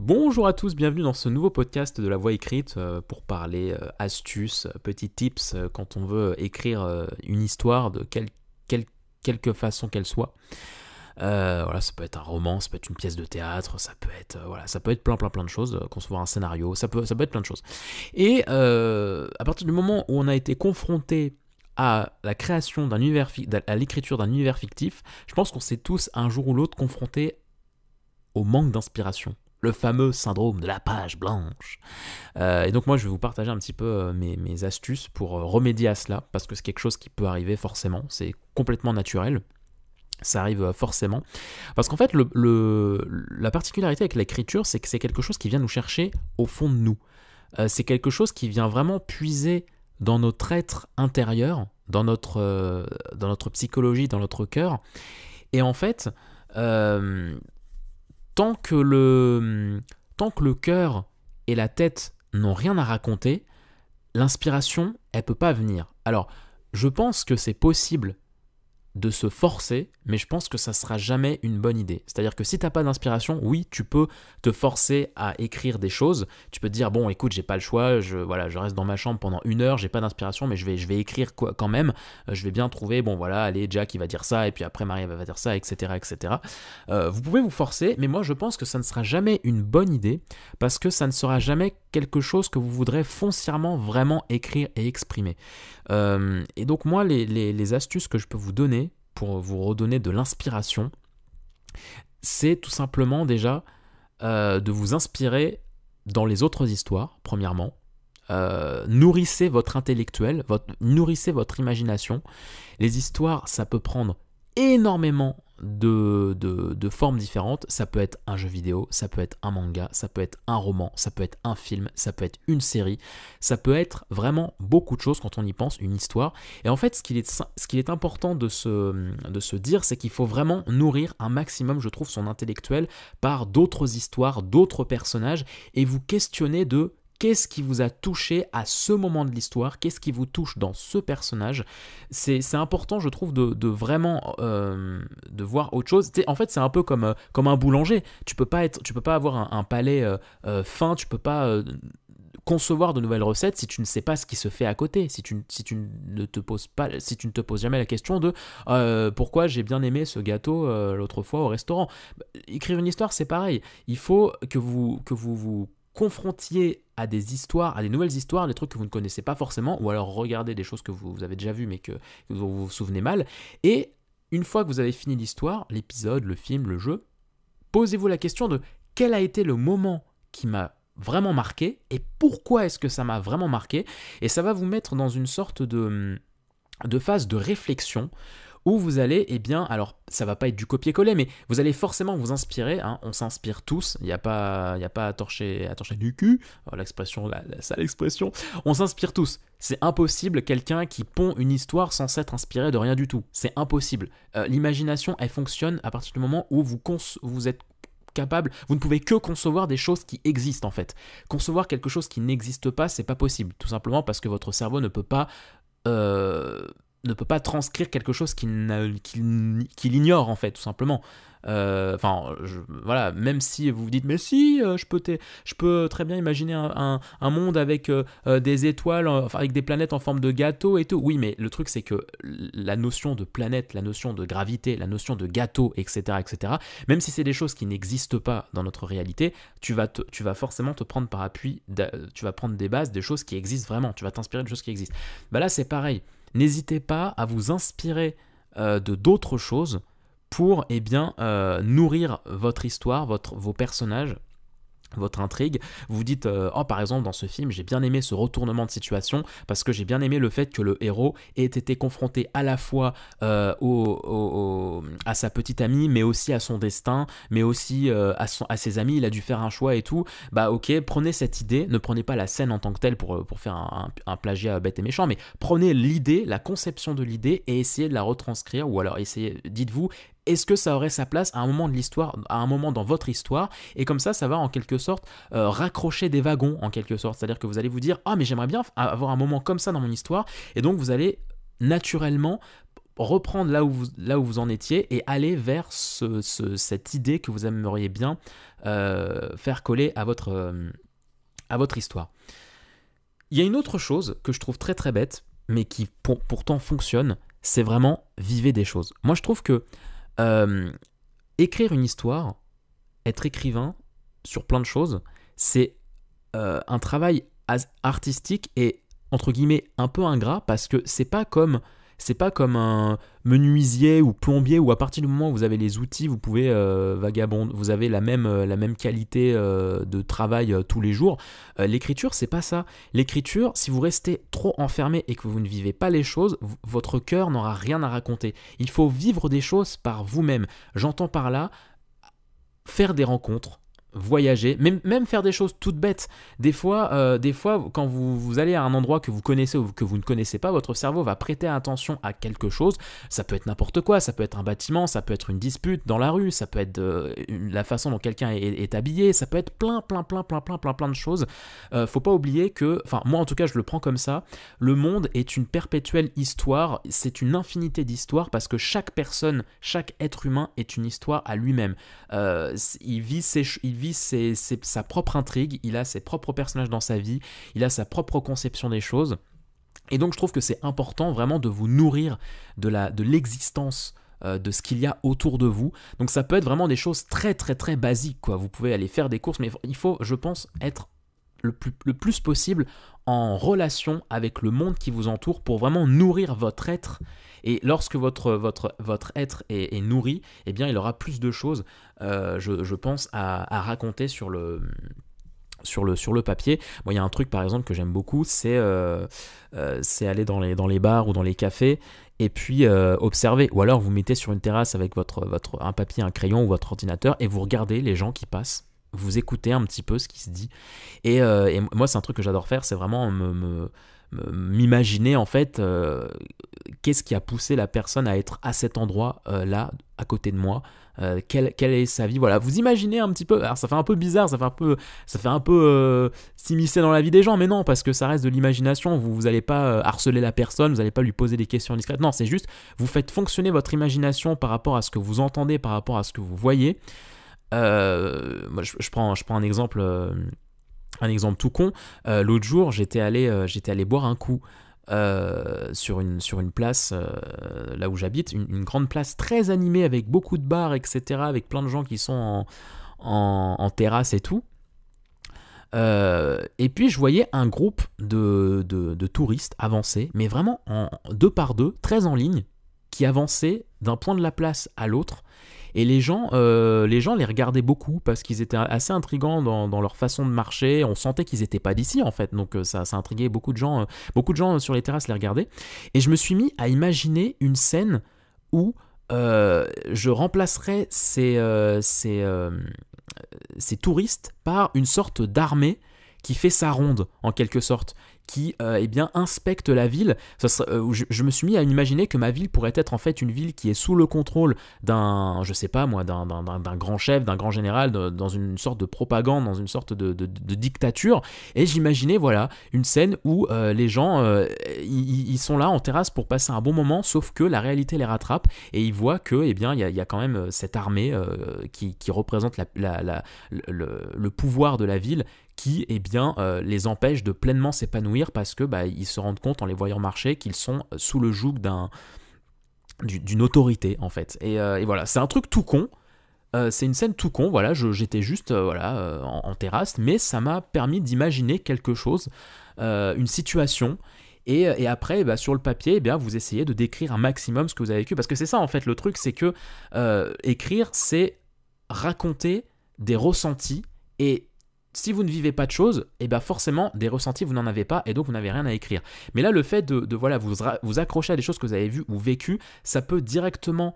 Bonjour à tous, bienvenue dans ce nouveau podcast de la voix écrite euh, pour parler euh, astuces, euh, petits tips quand on veut écrire une histoire de quelque façon qu'elle soit. voilà, ça peut être un roman, ça peut être une pièce de théâtre, ça peut être voilà, ça peut être plein plein plein de choses, concevoir un scénario, ça peut ça peut être plein de choses. Et à partir du moment où on a été confronté à la création d'un univers, à l'écriture d'un univers fictif, je pense qu'on s'est tous un jour ou l'autre confrontés au manque d'inspiration le fameux syndrome de la page blanche. Euh, et donc moi je vais vous partager un petit peu euh, mes, astuces pour euh, remédier à cela, parce que c'est quelque chose qui peut arriver forcément, c'est complètement naturel. Ça arrive forcément. Parce qu'en fait, la particularité avec l'écriture, c'est que c'est quelque chose qui vient nous chercher au fond de nous. c'est quelque chose qui vient vraiment puiser dans notre être intérieur, dans notre, dans notre psychologie, dans notre cœur. Et en fait, tant que le, tant cœur et la tête n'ont rien à raconter, l'inspiration, elle peut pas venir. Alors, je pense que c'est possible de se forcer, mais je pense que ça sera jamais une bonne idée. C'est-à-dire que si tu n'as pas d'inspiration, oui, tu peux te forcer à écrire des choses. Tu peux te dire bon, écoute, j'ai pas le choix, je voilà, je reste dans ma chambre pendant une heure, j'ai pas d'inspiration, mais je vais je vais écrire quoi quand même. Euh, je vais bien trouver bon voilà, allez Jack va dire ça et puis après Marie va dire ça, etc., etc. Euh, vous pouvez vous forcer, mais moi je pense que ça ne sera jamais une bonne idée parce que ça ne sera jamais quelque chose que vous voudrez foncièrement vraiment écrire et exprimer. Euh, et donc moi les, les astuces que je peux vous donner pour vous redonner de l'inspiration, c'est tout simplement déjà euh, de vous inspirer dans les autres histoires, premièrement. Euh, nourrissez votre intellectuel, votre, nourrissez votre imagination. Les histoires, ça peut prendre énormément de, de, formes différentes. Ça peut être un jeu vidéo, ça peut être un manga, ça peut être un roman, ça peut être un film, ça peut être une série, ça peut être vraiment beaucoup de choses quand on y pense, une histoire. Et en fait, ce qu'il est, ce est important de se, de se dire, c'est qu'il faut vraiment nourrir un maximum, je trouve, son intellectuel par d'autres histoires, d'autres personnages, et vous questionner de qu'est-ce qui vous a touché à ce moment de l'histoire, qu'est-ce qui vous touche dans ce personnage. C'est important, je trouve, de, vraiment euh, de voir autre chose. en fait, c'est un peu comme, euh, comme un boulanger. Tu peux pas être, tu peux pas avoir un, palais euh, fin, tu peux pas concevoir de nouvelles recettes si tu ne sais pas ce qui se fait à côté, si tu, si tu ne te poses pas, si tu ne te poses jamais la question de pourquoi j'ai bien aimé ce gâteau l'autre fois au restaurant. Écrire une histoire, c'est pareil. Il faut que vous que vous vous confrontiez à des histoires, à des nouvelles histoires, des trucs que vous ne connaissez pas forcément, ou alors regardez des choses que vous, avez déjà vues mais que, vous vous souvenez mal. Et une fois que vous avez fini l'histoire, l'épisode, le film, le jeu, posez-vous la question de quel a été le moment qui m'a vraiment marqué et pourquoi est-ce que ça m'a vraiment marqué. Et ça va vous mettre dans une sorte de, de phase de réflexion où vous allez, eh bien, alors ça va pas être du copier-coller, mais vous allez forcément vous inspirer, hein, on s'inspire tous, il n'y a, pas, a pas à torcher, à torcher du cul, oh, l'expression, la, sale expression, on s'inspire tous. C'est impossible quelqu'un qui pond une histoire sans s'être inspiré de rien du tout. C'est impossible. Euh, l'imagination, elle fonctionne à partir du moment où vous, vous êtes capable, vous ne pouvez que concevoir des choses qui existent en fait. Concevoir quelque chose qui n'existe pas, c'est pas possible, tout simplement parce que votre cerveau ne peut pas euh, ne peut pas transcrire quelque chose qu'il ignore en fait tout simplement. Euh, enfin voilà même si vous vous dites mais si euh, je peux très bien imaginer un, monde avec euh, des étoiles avec des planètes en forme de gâteau et tout. Oui mais le truc c'est que la notion de planète la notion de gravité la notion de gâteau etc etc même si c'est des choses qui n'existent pas dans notre réalité tu vas tu vas forcément te prendre par appui tu vas prendre des bases des choses qui existent vraiment. Tu vas t'inspirer de choses qui existent. Bah là c'est pareil n'hésitez pas à vous inspirer euh, de d'autres choses pour eh bien, euh, nourrir votre histoire, vos personnages votre intrigue, vous dites euh, oh par exemple dans ce film j'ai bien aimé ce retournement de situation parce que j'ai bien aimé le fait que le héros ait été confronté à la fois euh, à sa petite amie mais aussi à son destin mais aussi euh, à, ses amis. Il a dû faire un choix et tout. Bah ok prenez cette idée. Ne prenez pas la scène en tant que telle pour, pour faire un, un, plagiat bête et méchant mais prenez l'idée la conception de l'idée et essayez de la retranscrire ou alors essayez dites-vous est-ce que ça aurait sa place à un moment de l'histoire, à un moment dans votre histoire? Et comme ça, ça va en quelque sorte euh, raccrocher des wagons, en quelque sorte. C'est-à-dire que vous allez vous dire, ah mais j'aimerais bien avoir un moment comme ça dans mon histoire. Et donc vous allez naturellement reprendre là où vous, là où vous en étiez et aller vers cette idée que vous aimeriez bien euh, faire coller à votre, euh, à votre histoire. Il y a une autre chose que je trouve très très bête, mais qui pourtant fonctionne, c'est vraiment vivre des choses. Moi je trouve que euh, écrire une histoire, être écrivain sur plein de choses, c'est un travail artistique et entre guillemets un peu ingrat parce que c'est pas comme c'est pas comme un menuisier ou plombier où à partir du moment où vous avez les outils, vous pouvez euh, vagabonder, vous avez la même, euh, qualité euh, de travail tous les jours. L'écriture, c'est pas ça. L'écriture, si vous restez trop enfermé et que vous ne vivez pas les choses, votre cœur n'aura rien à raconter. Il faut vivre des choses par vous-même. J'entends par là faire des rencontres, voyager, même, même faire des choses toutes bêtes. Des fois, euh, des fois quand vous, vous, allez à un endroit que vous connaissez ou que vous ne connaissez pas, votre cerveau va prêter attention à quelque chose. Ça peut être n'importe quoi, ça peut être un bâtiment, ça peut être une dispute dans la rue, ça peut être euh, la façon dont quelqu'un est, habillé, ça peut être plein, plein, plein, plein, plein, plein, plein de choses. Euh, faut pas oublier que, enfin moi en tout cas je le prends comme ça, le monde est une perpétuelle histoire, c'est une infinité d'histoires parce que chaque personne, chaque être humain est une histoire à lui-même. il vit ses, il vit c'est sa propre intrigue, il a ses propres personnages dans sa vie, il a sa propre conception des choses. Et donc je trouve que c'est important vraiment de vous nourrir de l'existence de, euh, de ce qu'il y a autour de vous. Donc ça peut être vraiment des choses très très très basiques. Quoi. Vous pouvez aller faire des courses, mais il faut, je pense, être le plus, le plus possible en relation avec le monde qui vous entoure pour vraiment nourrir votre être et lorsque votre, votre, votre être est, nourri, eh bien, il aura plus de choses, euh, je, pense, à, raconter sur le, sur le, sur le papier. Moi, il y a un truc, par exemple, que j'aime beaucoup, c'est euh, euh, aller dans les, dans les bars ou dans les cafés et puis observer. Ou alors, vous mettez sur une terrasse avec votre, votre, un papier, un crayon ou votre ordinateur et vous regardez les gens qui passent vous écoutez un petit peu ce qui se dit. Et, et moi, c'est un truc que j'adore faire, c'est vraiment me, me, m'imaginer en fait euh, qu'est-ce qui a poussé la personne à être à cet endroit euh, là à côté de moi euh, quelle, quelle, est sa vie. Voilà vous imaginez un petit peu alors ça fait un peu bizarre ça fait un peu ça fait un peu s'immiscer dans la vie des gens mais non parce que ça reste de l'imagination vous vous allez pas harceler la personne vous n'allez pas lui poser des questions discrètes. Non c'est juste vous faites fonctionner votre imagination par rapport à ce que vous entendez par rapport à ce que vous voyez moi je, prends je prends un exemple un exemple tout con, euh, l'autre jour j'étais allé, euh, j'étais allé boire un coup euh, sur, une, sur une place là où j'habite, une, grande place très animée avec beaucoup de bars, etc., avec plein de gens qui sont en, en, terrasse et tout. et puis je voyais un groupe de, de, de, touristes avancer, mais vraiment en deux par deux, très en ligne, qui avançaient d'un point de la place à l'autre et les gens, euh, les gens les regardaient beaucoup parce qu'ils étaient assez intrigants dans, leur façon de marcher. On sentait qu'ils n'étaient pas d'ici en fait, donc euh, ça, ça intriguait beaucoup de gens. Euh, beaucoup de gens sur les terrasses les regardaient. Et je me suis mis à imaginer une scène où je remplacerais ces, ces, ces touristes par une sorte d'armée qui fait sa ronde en quelque sorte qui euh, eh bien, inspecte la ville. Euh, je, me suis mis à imaginer que ma ville pourrait être en fait une ville qui est sous le contrôle d'un, je sais pas moi, d'un grand chef, d'un grand général, dans une sorte de propagande, dans une sorte de, dictature. Et j'imaginais voilà une scène où euh, les gens ils sont là en terrasse pour passer un bon moment, sauf que la réalité les rattrape et ils voient que eh bien il y, a quand même cette armée qui, représente la, le pouvoir de la ville qui eh bien, euh, les empêche de pleinement s'épanouir parce que bah, ils se rendent compte en les voyant marcher qu'ils sont sous le joug d'un d'une autorité en fait. Et, euh, voilà, c'est un truc tout con. Euh, c'est une scène tout con, voilà, j'étais juste voilà, en, terrasse, mais ça m'a permis d'imaginer quelque chose, une situation, et, après, bah, sur le papier, eh bien, vous essayez de décrire un maximum ce que vous avez vécu, parce que c'est ça en fait le truc, c'est que écrire, c'est raconter des ressentis, et si vous ne vivez pas de choses, et eh bien forcément, des ressentis, vous n'en avez pas, et donc vous n'avez rien à écrire. Mais là, le fait de, voilà, vous, vous accrocher à des choses que vous avez vues ou vécues, ça peut directement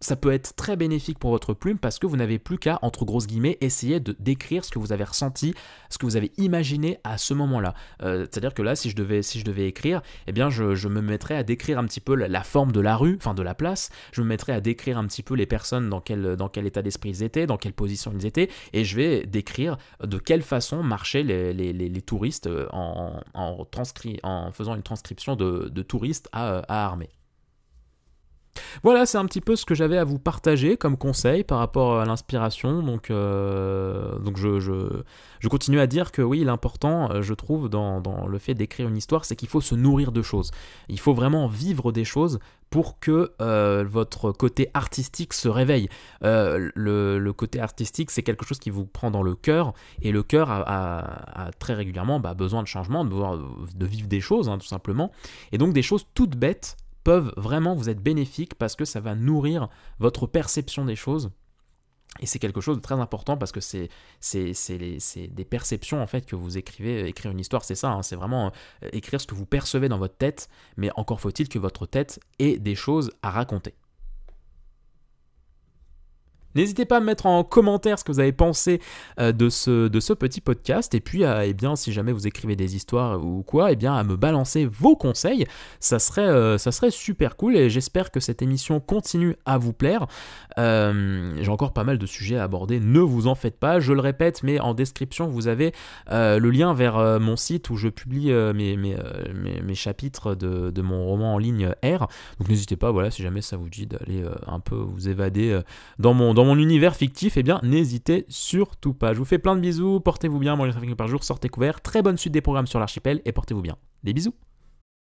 ça peut être très bénéfique pour votre plume parce que vous n'avez plus qu'à, entre grosses guillemets, essayer de décrire ce que vous avez ressenti, ce que vous avez imaginé à ce moment-là. Euh, c'est-à-dire que là, si je devais, si je devais écrire, eh bien, je, me mettrais à décrire un petit peu la, forme de la rue, enfin de la place, je me mettrais à décrire un petit peu les personnes dans quel, dans quel état d'esprit ils étaient, dans quelle position ils étaient, et je vais décrire de quelle façon marchaient les, touristes en, en, en faisant une transcription de, touristes à, à armer. Voilà, c'est un petit peu ce que j'avais à vous partager comme conseil par rapport à l'inspiration. Donc, euh, donc je, je, continue à dire que oui, l'important, euh, je trouve, dans, le fait d'écrire une histoire, c'est qu'il faut se nourrir de choses. Il faut vraiment vivre des choses pour que euh, votre côté artistique se réveille. le, côté artistique, c'est quelque chose qui vous prend dans le cœur, et le cœur a, très régulièrement bah, besoin de changement, de, de vivre des choses, hein, tout simplement. Et donc des choses toutes bêtes peuvent vraiment vous être bénéfiques parce que ça va nourrir votre perception des choses. Et c'est quelque chose de très important parce que c'est, des perceptions en fait que vous écrivez. Écrire une histoire, c'est ça, hein. c'est vraiment euh, écrire ce que vous percevez dans votre tête, mais encore faut-il que votre tête ait des choses à raconter. N'hésitez pas à me mettre en commentaire ce que vous avez pensé euh, de, ce, de ce petit podcast. Et puis, euh, eh bien, si jamais vous écrivez des histoires ou quoi, eh bien, à me balancer vos conseils. Ça serait, euh, ça serait super cool et j'espère que cette émission continue à vous plaire. J'ai encore pas mal de sujets à aborder, ne vous en faites pas. Je le répète, mais en description, vous avez le lien vers mon site où je publie mes, mes, mes, chapitres de, de, mon roman en ligne R. Donc, n'hésitez pas, voilà, si jamais ça vous dit d'aller un peu vous évader dans mon mon univers fictif, eh bien, n'hésitez surtout pas. Je vous fais plein de bisous, portez-vous bien, mangez 5 par jour, sortez couvert, très bonne suite des programmes sur l'archipel et portez-vous bien. Des bisous